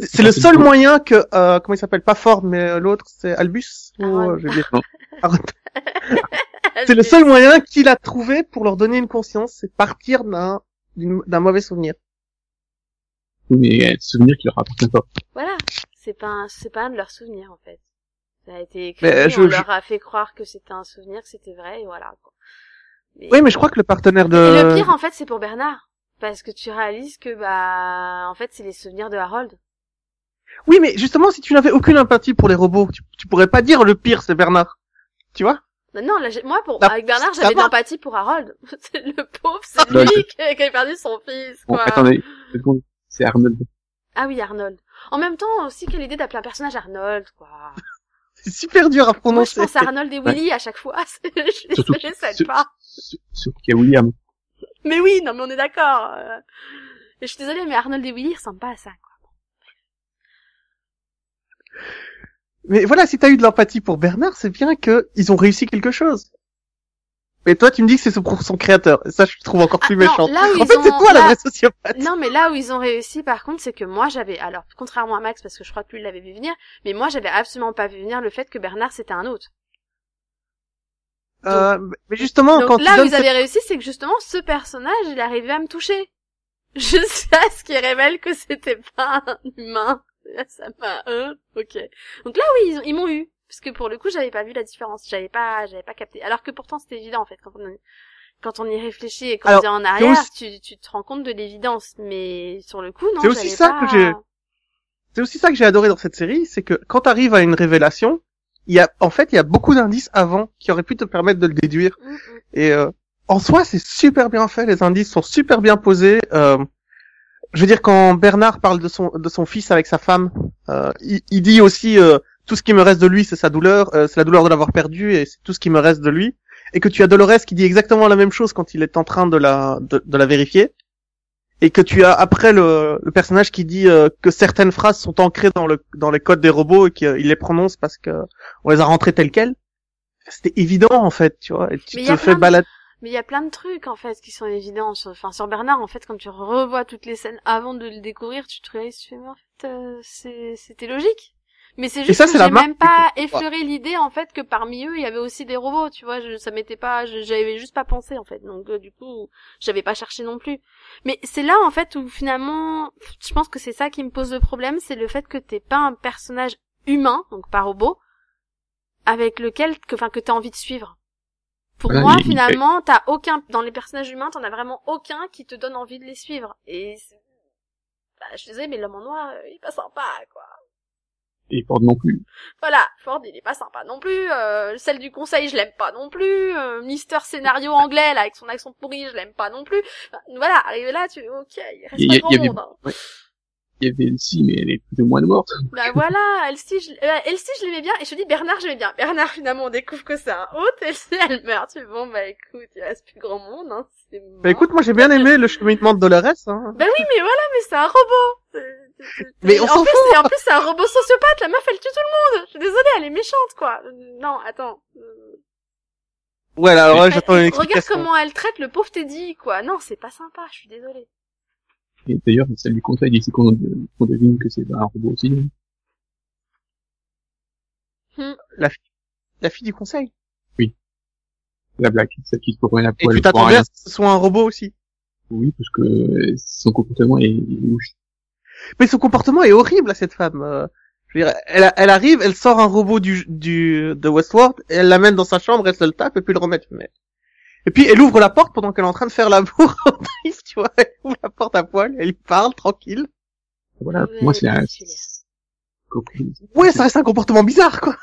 C'est le seul moyen que, euh, comment il s'appelle, pas Ford, mais l'autre, c'est Albus? Ou, euh, j'ai oublié. C'est le seul moyen qu'il a trouvé pour leur donner une conscience, c'est partir d'un d'un mauvais souvenir. Oui, mais il y a des souvenirs qui leur appartiennent pas. Voilà. C'est pas un, c'est pas un de leurs souvenirs, en fait. Ça a été écrit, Mais, euh, je- on je- leur a fait croire que c'était un souvenir, que c'était vrai, et voilà, quoi. Mais- Oui, mais je crois que le partenaire de... Et le pire, en fait, c'est pour Bernard. Parce que tu réalises que, bah, en fait, c'est les souvenirs de Harold. Oui, mais justement, si tu n'avais aucune empathie pour les robots, tu, tu pourrais pas dire le pire, c'est Bernard. Tu vois? Non, là, moi, pour, avec Bernard, j'avais de l'empathie pour Harold. C'est le pauvre, c'est Bah, lui qui a qui a perdu son fils, Bon, quoi. attendez. C'est Arnold. Ah oui, Arnold. En même temps, aussi, quelle idée d'appeler un personnage Arnold, quoi. C'est super dur à Moi, je prononcer. pense à Arnold et Willy à chaque fois. je Surtout aide sur- pas. Sur- Surtout qu'il y a William. Mais oui, non, mais on est d'accord. euh. Et je suis désolée, mais Arnold et Willy ressemblent pas à ça, quoi. Mais voilà, si t'as eu de l'empathie pour Bernard, c'est bien que ils ont réussi quelque chose. Mais toi, tu me dis que c'est pour son créateur. Et ça, je trouve encore Ah, plus non, méchant. En fait, c'est toi la vraie sociopathe. Non, mais là où ils ont réussi, par contre, c'est que moi, j'avais, alors, contrairement à Max, parce que je crois que lui, il l'avait vu venir, mais moi, j'avais absolument pas vu venir le fait que Bernard, c'était un autre. Euh, mais justement, Donc quand là où ils avaient réussi, c'est que justement, ce personnage, il arrivait à me toucher. Jusqu'à ce qu'il révèle que c'était pas un humain. Ça m'a, euh, ok. Donc là, oui, ils, ont- ils m'ont eu. Parce que pour le coup, j'avais pas vu la différence. J'avais pas, j'avais pas capté. Alors que pourtant, c'était évident, en fait, quand on, quand on y réfléchit et qu'on est en arrière, aussi- tu, tu te rends compte de l'évidence. Mais sur le coup, non, C'est aussi ça pas- que j'ai- C'est aussi ça que j'ai adoré dans cette série, c'est que quand t'arrives à une révélation, il y a, en fait, il y a beaucoup d'indices avant qui auraient pu te permettre de le déduire. Mm, mm. Et euh, en soi, c'est super bien fait. Les indices sont super bien posés. Euh, je veux dire, quand Bernard parle de son de son fils avec sa femme, euh, il, il dit aussi euh, tout ce qui me reste de lui, c'est sa douleur, euh, c'est la douleur de l'avoir perdu et c'est tout ce qui me reste de lui. Et que tu as Dolores qui dit exactement la même chose quand il est en train de la de, de la vérifier. Et que tu as après le, le personnage qui dit euh, que certaines phrases sont ancrées dans le dans les codes des robots et qu'il les prononce parce que on les a rentrées telles quelles. C'était évident en fait, tu vois. Et tu Mais te fais balader. Mais il y a plein de trucs en fait qui sont évidents. Sur, enfin sur Bernard en fait quand tu revois toutes les scènes avant de le découvrir, tu te réalises tu fais mais en fait euh, c'est c'était logique. Mais c'est juste ça, que j'ai même pas effleuré l'idée en fait que parmi eux il y avait aussi des robots. Tu vois, je, ça m'était pas, j'avais juste pas pensé en fait. Donc euh, du coup j'avais pas cherché non plus. Mais c'est là en fait où finalement je pense que c'est ça qui me pose le problème, c'est le fait que t'es pas un personnage humain donc pas robot avec lequel que enfin que t'as envie de suivre. Pour Voilà, moi, il- il- finalement, t'as aucun dans les personnages humains, t'en as vraiment aucun qui te donne envie de les suivre. Et bah, je désolée, mais l'homme en noir, euh, il est pas sympa, quoi. Et Ford non plus. Voilà, Ford, il est pas sympa non plus. Euh, celle du conseil, je l'aime pas non plus. Euh, Mister scénario anglais, là, avec son accent pourri, je l'aime pas non plus. Enfin, voilà, arrivé là, tu ok, il reste y pas grand y monde. hein. Il y avait Elsie, mais elle est plus ou moins morte. Bah voilà, Elsie, je, euh, Elsie, je l'aimais bien, et je te dis Bernard, j'aimais bien. Bernard, finalement, on découvre que c'est un hôte, Elsie, elle meurt. Tu fais, bon, bah écoute, il reste plus grand monde, hein, c'est Bah écoute, moi j'ai bien aimé le cheminement de Dolores. Hein. Bah oui, mais voilà, mais c'est un robot. Mais on en s'en plus, c'est- en plus, c'est un robot sociopathe. La meuf, elle tue tout le monde. Je suis désolée, elle est méchante, quoi. Non, attends. Euh, Ouais, alors j'attends une regarde comment elle traite le pauvre Teddy, quoi. Non, c'est pas sympa. Je suis désolée. Et d'ailleurs, celle du conseil dit qu'on devine que c'est un robot aussi. La fille du conseil? La blague, celle qui se promène à Et poil tu pour t'attendais à ce que ce soit un robot aussi? Oui, parce que son comportement est louche. Mais son comportement est horrible à cette femme. euh, je veux dire, elle, elle arrive, elle sort un robot du, du de Westworld, et elle l'amène dans sa chambre, elle se le tape et puis le remet. Mais... Et puis elle ouvre la porte pendant qu'elle est en train de faire l'amour. tu vois, elle ouvre la porte à poil, elle lui parle tranquille. Voilà, Ouais, pour moi c'est un... Ouais, ça reste un comportement bizarre, quoi.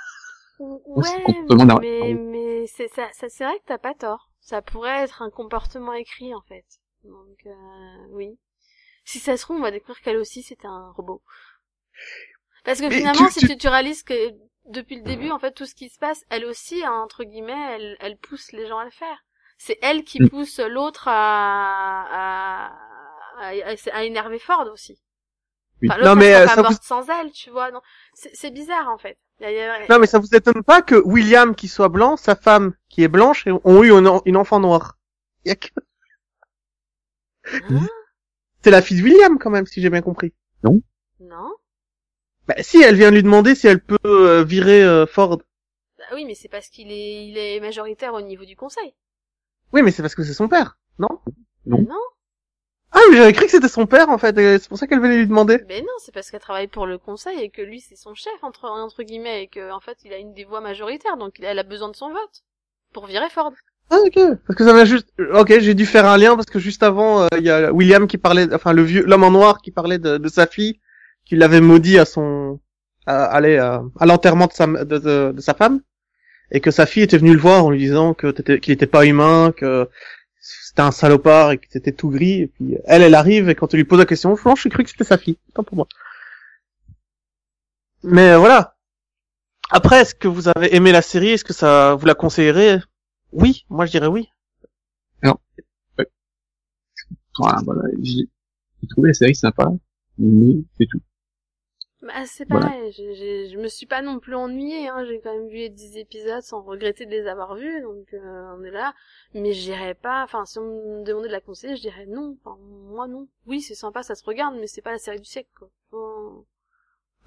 Ouais, mais, mais c'est ça, ça c'est vrai que t'as pas tort. Ça pourrait être un comportement écrit, en fait. Donc, euh, oui. Si ça se trouve, on va découvrir qu'elle aussi, c'était un robot. Parce que Mais finalement, tu- si tu- tu, tu réalises que depuis le début, en fait, tout ce qui se passe, elle aussi, hein, entre guillemets, elle, elle pousse les gens à le faire. C'est elle qui Mm. pousse l'autre à, à, à, énerver Ford aussi. Oui. Enfin, l'autre, Non, mais, euh, pas ça vous- sans elle, tu vois. Non, c'est bizarre, en fait. Il y a- il y a- Non, mais ça vous étonne pas que William, qui soit blanc, sa femme, qui est blanche, ont eu une, en- une enfant noire. Y a que... Hein C'est la fille de William, quand même, si j'ai bien compris. Non Bah, si, elle vient lui demander si elle peut euh, virer euh, Ford. Bah oui, mais c'est parce qu'il est, il est majoritaire au niveau du conseil. Oui, mais c'est parce que c'est son père, non? Non. Mais non, Ah, mais j'avais cru que c'était son père, en fait, et c'est pour ça qu'elle venait lui demander. mais non, c'est parce qu'elle travaille pour le conseil et que lui c'est son chef entre entre guillemets et que en fait il a une des voix majoritaires, donc elle a besoin de son vote pour virer Ford. Ah ok, parce que ça m'a juste, ok, j'ai dû faire un lien parce que juste avant, euh, il y a William qui parlait, enfin le vieux, l'homme en noir qui parlait de, de sa fille, qui l'avait maudit à son, à, aller à, à l'enterrement de sa, de, de, de sa femme, et que sa fille était venue le voir en lui disant que qu'il était pas humain, que c'était un salopard et que c'était tout gris, et puis elle, elle arrive et quand elle lui pose la question, franchement, j'ai cru que c'était sa fille, tant pour moi. Mais euh, voilà. Après, est-ce que vous avez aimé la série? Est-ce que ça vous la conseillerez Oui, moi je dirais oui. Voilà, voilà, j'ai j'ai trouvé la série sympa, mais c'est tout. Bah, c'est Voilà. pareil, je, je, je me suis pas non plus ennuyée, hein. j'ai quand même vu les 10 épisodes sans regretter de les avoir vus, donc euh, on est là. Mais j'irais pas, enfin si on me demandait de la conseiller, je dirais non, enfin, moi non. Oui, c'est sympa, ça se regarde, mais c'est pas la série du siècle, quoi. Faut-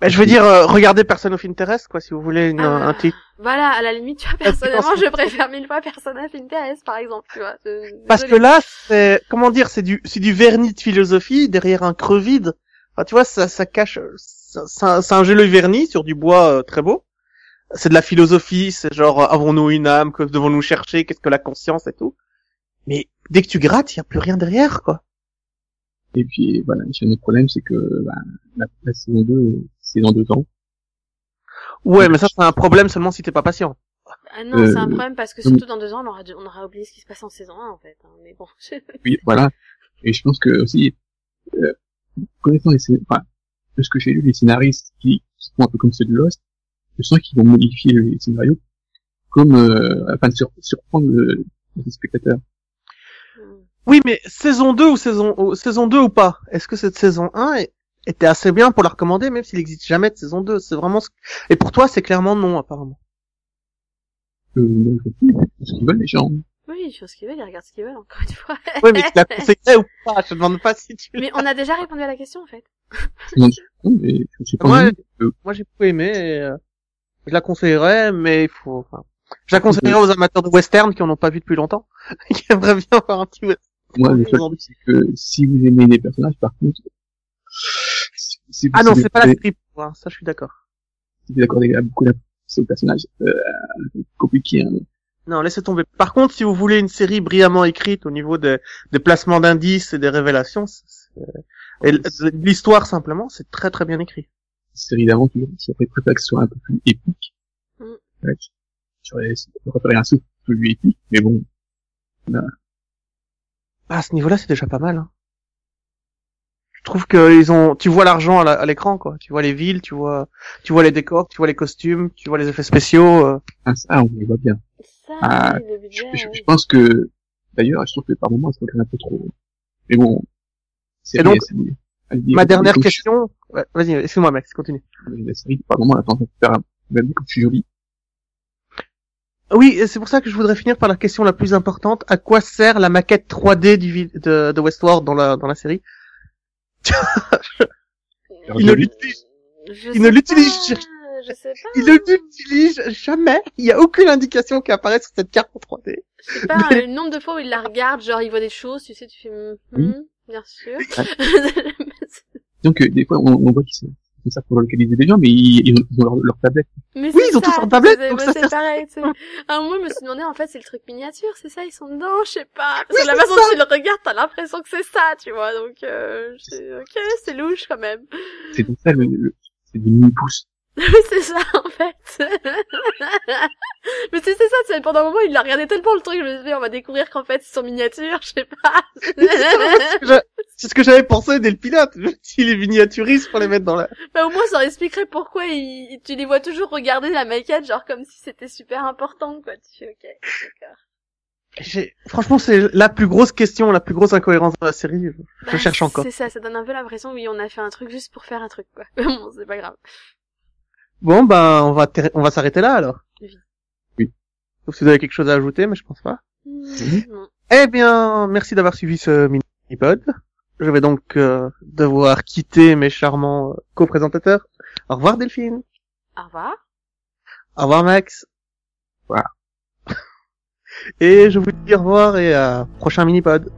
Bah, je veux dire, euh, regardez Person of Interest, quoi, si vous voulez une, Ah. un titre. Voilà, à la limite, tu vois, Parce que personnellement, je préfère mille fois Persona of Interest, par exemple, tu vois. Euh, Parce que là, c'est comment dire, c'est du, c'est du vernis de philosophie derrière un creux vide. Enfin, tu vois, ça, ça cache, un joli vernis sur du bois euh, très beau. C'est de la philosophie, c'est genre, euh, avons-nous une âme, que devons-nous chercher, qu'est-ce que la conscience et tout. Mais dès que tu grattes, il y a plus rien derrière, quoi. Et puis, voilà, autre problème, c'est que, bah, la, la saison 2, c'est dans deux ans. Ouais, mais ça, c'est un problème seulement si t'es pas patient. Ah non, c'est un euh, problème parce que euh, surtout dans deux ans, on aura, dû- on aura oublié ce qui se passe en saison 1, en fait. hein. Mais bon, Oui, voilà. Et je pense que aussi, euh, connaissant les, enfin, de ce que j'ai lu, les scénaristes qui, qui font un peu comme ceux de Lost, je sens qu'ils vont modifier les scénarios comme, euh, afin de sur- surprendre le, le spectateur. Hmm. Oui, mais saison 2 ou saison, ou- saison 2 ou pas Est-ce que cette saison 1 est- était assez bien pour la recommander, même s'il n'existe jamais de saison 2 C'est vraiment ce... Et pour toi, c'est clairement non, apparemment. Euh, ce qu'ils veulent les gens. Oui, ils font ce qu'ils veulent, ils regardent ce qu'ils veulent, encore une fois. Oui, mais tu la conseillerais ou pas? Je te demande pas si tu... mais on a déjà répondu à la question, en fait. Non, mais je pas. Moi, Moi, j'ai beaucoup aimé. Et, euh, je la conseillerais, mais il faut. Enfin, je la conseillerais aux amateurs de western qui en ont pas vu depuis longtemps, qui aimeraient bien voir un petit. western. moi, le truc, c'est que si vous aimez les personnages, par contre, si, Ah non, c'est pas la script. hein, ça, je suis d'accord. si vous accordez beaucoup d'importance aux personnages, euh, c'est compliqué, hein. Non, laissez tomber. Par contre, si vous voulez une série brillamment écrite au niveau des, des placements d'indices et des révélations, et l'histoire simplement, c'est très très bien écrit. série d'aventure. J'aurais préféré que ce soit un peu plus épique. Mm. Ouais. J'aurais préféré un souffle plus épique, mais bon. Ah, à ce niveau-là, c'est déjà pas mal. Hein. Je trouve que ils ont, tu vois l'argent à l'écran, quoi. Tu vois les villes, tu vois, tu vois les décors, tu vois les costumes, tu vois les effets spéciaux. euh. Ah, ça, on les voit bien. Ça, Ah, oui, le Je, budget, je- oui. je pense que, d'ailleurs, je trouve que par moments, ça regarde un peu trop. Mais bon. C'est Et donc, Ma dernière question. Ouais, Vas-y, excuse-moi, Max, continue. La série, par moments, elle a tendance à faire un, même comme je suis joli. Oui, c'est pour ça que je voudrais finir par la question la plus importante. À quoi sert la maquette 3D du de, de Westworld dans la dans la série? Il ne l'utilise, il ne l'utilise- Je sais pas. il ne l'utilise jamais. Il y a aucune indication qui apparaît sur cette carte en 3D. Je sais pas, le nombre de fois où il la regarde, genre il voit des choses, tu sais, tu fais, hmm, Oui. hmm, bien sûr. Donc, euh, des fois, on, on voit qu'ils sont, c'est ça pour localiser des gens, mais ils, ils ont, leur, leur tablette. Mais Oui, ils ont tous leur tablette, c'est- donc bah, ça c'est pareil, tu sais. À un moment, je me suis demandé, en fait, c'est le truc miniature, c'est ça, ils sont dedans, je sais pas. Parce Oui, que la façon dont tu le regardes, t'as l'impression que c'est ça, tu vois, donc, euh, ok, c'est louche quand même. C'est donc ça, le, le- c'est des mini-pouces. Oui, c'est ça, en fait. Mais c'est c'est ça, tu sais, pendant un moment, il a regardé tellement le truc, je me suis dit, on va découvrir qu'en fait, ils sont miniatures, je sais pas. C'est ce que j'avais pensé dès le pilote. Dis, les miniaturistes pour les mettre dans la. Bah, au moins, ça expliquerait pourquoi il- tu les vois toujours regarder la maquette, genre comme si c'était super important, quoi. Tu fais, ok, d'accord. Franchement, c'est la plus grosse question, la plus grosse incohérence de la série. Je Bah, cherche encore. C'est ça, ça donne un peu l'impression, oui, on a fait un truc juste pour faire un truc, quoi. Mais bon, c'est pas grave. Bon, ben, on va on va s'arrêter là alors. Oui. Oui. Sauf si vous avez quelque chose à ajouter, mais je pense pas. Hmm, non. Eh bien, merci d'avoir suivi ce mini-pod. Je vais donc euh, devoir quitter mes charmants euh, co-présentateurs. Au revoir Delphine. Au revoir. Au revoir Max. Revoir. Et je vous dis au revoir et à prochain mini-pod.